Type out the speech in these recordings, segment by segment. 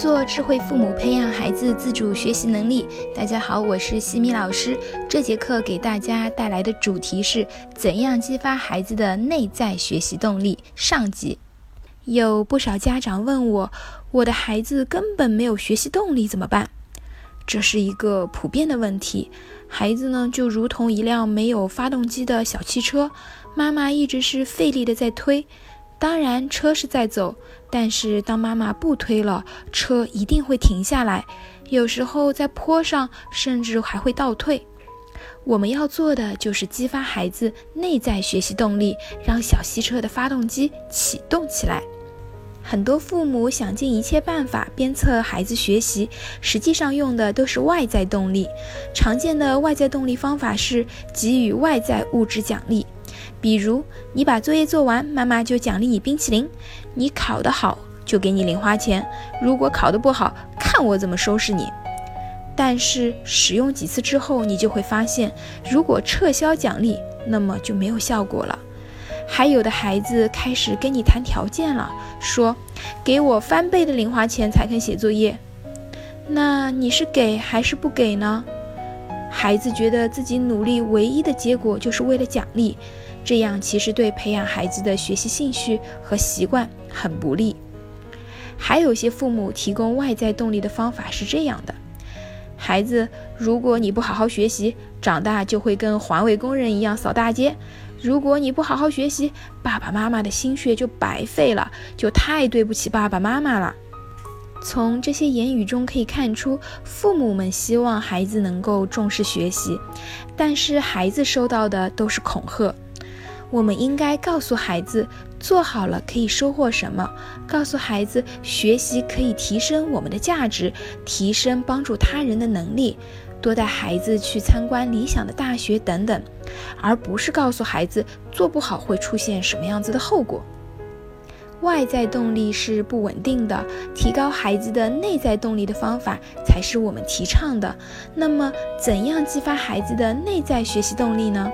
做智慧父母，培养孩子自主学习能力。大家好，我是西米老师。这节课给大家带来的主题是怎样激发孩子的内在学习动力。上集有不少家长问我，我的孩子根本没有学习动力，怎么办？这是一个普遍的问题。孩子呢，就如同一辆没有发动机的小汽车，妈妈一直是费力的在推。当然，车是在走，但是当妈妈不推了，车一定会停下来。有时候在坡上，甚至还会倒退。我们要做的就是激发孩子内在学习动力，让小汽车的发动机启动起来。很多父母想尽一切办法鞭策孩子学习，实际上用的都是外在动力。常见的外在动力方法是给予外在物质奖励。比如，你把作业做完，妈妈就奖励你冰淇淋；你考得好，就给你零花钱；如果考得不好，看我怎么收拾你。但是使用几次之后，你就会发现，如果撤销奖励，那么就没有效果了。还有的孩子开始跟你谈条件了，说给我翻倍的零花钱才肯写作业。那你是给还是不给呢？孩子觉得自己努力唯一的结果就是为了奖励。这样其实对培养孩子的学习兴趣和习惯很不利。还有些父母提供外在动力的方法是这样的：孩子，如果你不好好学习，长大就会跟环卫工人一样扫大街；如果你不好好学习，爸爸妈妈的心血就白费了，就太对不起爸爸妈妈了。从这些言语中可以看出，父母们希望孩子能够重视学习，但是孩子收到的都是恐吓。我们应该告诉孩子，做好了可以收获什么；告诉孩子，学习可以提升我们的价值，提升帮助他人的能力；多带孩子去参观理想的大学等等，而不是告诉孩子做不好会出现什么样子的后果。外在动力是不稳定的，提高孩子的内在动力的方法才是我们提倡的。那么，怎样激发孩子的内在学习动力呢？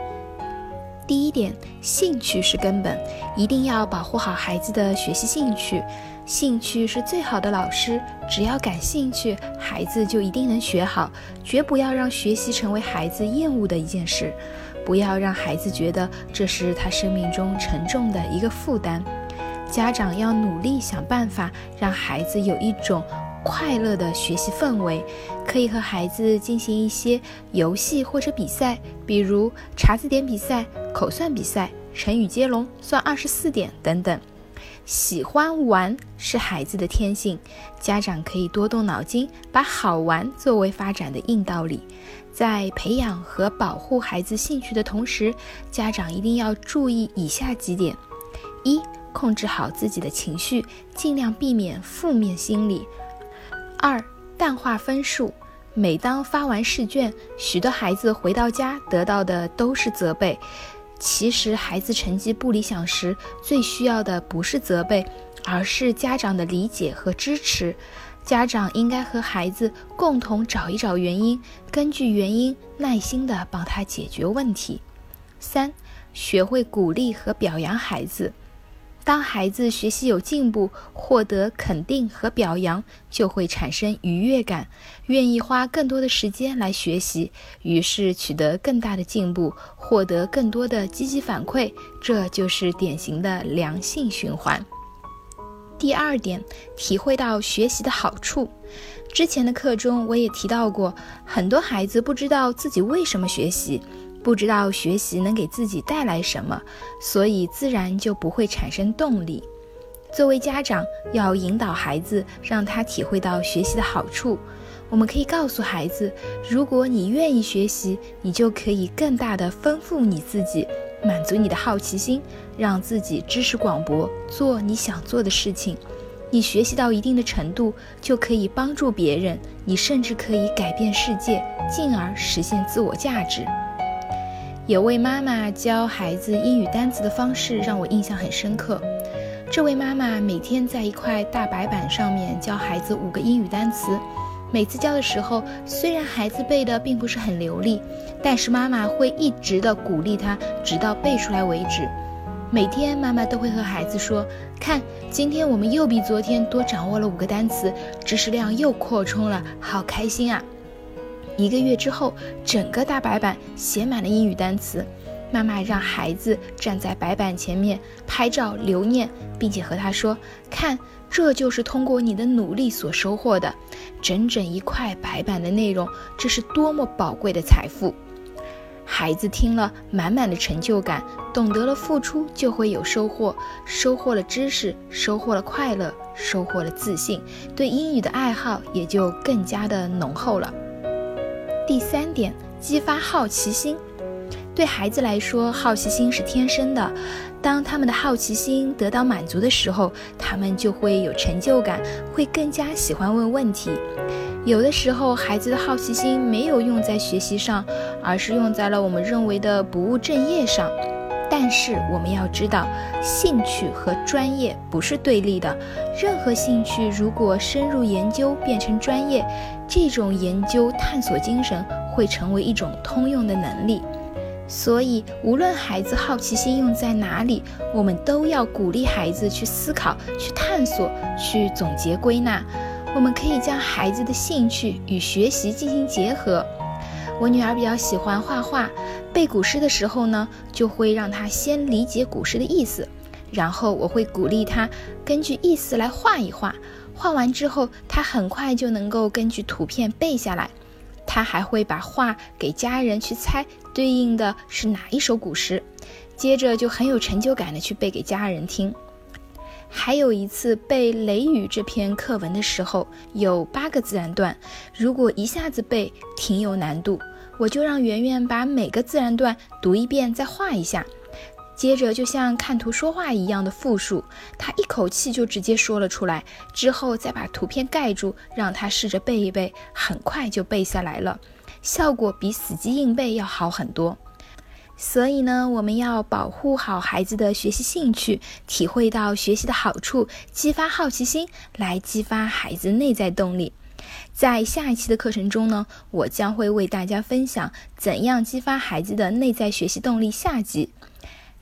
第一点，兴趣是根本，一定要保护好孩子的学习兴趣。兴趣是最好的老师，只要感兴趣，孩子就一定能学好。绝不要让学习成为孩子厌恶的一件事，不要让孩子觉得这是他生命中沉重的一个负担。家长要努力想办法，让孩子有一种。快乐的学习氛围，可以和孩子进行一些游戏或者比赛，比如查字典比赛、口算比赛、成语接龙、算二十四点等等。喜欢玩是孩子的天性，家长可以多动脑筋，把好玩作为发展的硬道理。在培养和保护孩子兴趣的同时，家长一定要注意以下几点：一、控制好自己的情绪，尽量避免负面心理。二、淡化分数。每当发完试卷，许多孩子回到家得到的都是责备。其实，孩子成绩不理想时，最需要的不是责备，而是家长的理解和支持。家长应该和孩子共同找一找原因，根据原因耐心地帮他解决问题。三、学会鼓励和表扬孩子。当孩子学习有进步，获得肯定和表扬，就会产生愉悦感，愿意花更多的时间来学习，于是取得更大的进步，获得更多的积极反馈，这就是典型的良性循环。第二点，体会到学习的好处。之前的课中我也提到过，很多孩子不知道自己为什么学习。不知道学习能给自己带来什么，所以自然就不会产生动力。作为家长，要引导孩子，让他体会到学习的好处。我们可以告诉孩子，如果你愿意学习，你就可以更大的丰富你自己，满足你的好奇心，让自己知识广博，做你想做的事情。你学习到一定的程度，就可以帮助别人，你甚至可以改变世界，进而实现自我价值。有位妈妈教孩子英语单词的方式让我印象很深刻。这位妈妈每天在一块大白板上面教孩子五个英语单词。每次教的时候，虽然孩子背的并不是很流利，但是妈妈会一直的鼓励他，直到背出来为止。每天妈妈都会和孩子说：“看，今天我们又比昨天多掌握了五个单词，知识量又扩充了，好开心啊！”一个月之后，整个大白板写满了英语单词。妈妈让孩子站在白板前面拍照留念，并且和他说：“看，这就是通过你的努力所收获的，整整一块白板的内容，这是多么宝贵的财富！”孩子听了，满满的成就感，懂得了付出就会有收获，收获了知识，收获了快乐，收获了自信，对英语的爱好也就更加的浓厚了。第三点，激发好奇心。对孩子来说，好奇心是天生的。当他们的好奇心得到满足的时候，他们就会有成就感，会更加喜欢问问题。有的时候，孩子的好奇心没有用在学习上，而是用在了我们认为的不务正业上。但是我们要知道，兴趣和专业不是对立的。任何兴趣如果深入研究变成专业，这种研究探索精神会成为一种通用的能力。所以，无论孩子好奇心用在哪里，我们都要鼓励孩子去思考、去探索、去总结归纳。我们可以将孩子的兴趣与学习进行结合。我女儿比较喜欢画画，背古诗的时候呢，就会让她先理解古诗的意思，然后我会鼓励她根据意思来画一画。画完之后，她很快就能够根据图片背下来。他还会把画给家人去猜对应的是哪一首古诗，接着就很有成就感的去背给家人听。还有一次背《雷雨》这篇课文的时候，有八个自然段，如果一下子背挺有难度，我就让圆圆把每个自然段读一遍，再画一下。接着就像看图说话一样的复述，他一口气就直接说了出来。之后再把图片盖住，让他试着背一背，很快就背下来了，效果比死记硬背要好很多。所以呢，我们要保护好孩子的学习兴趣，体会到学习的好处，激发好奇心，来激发孩子内在动力。在下一期的课程中呢，我将会为大家分享怎样激发孩子的内在学习动力下集。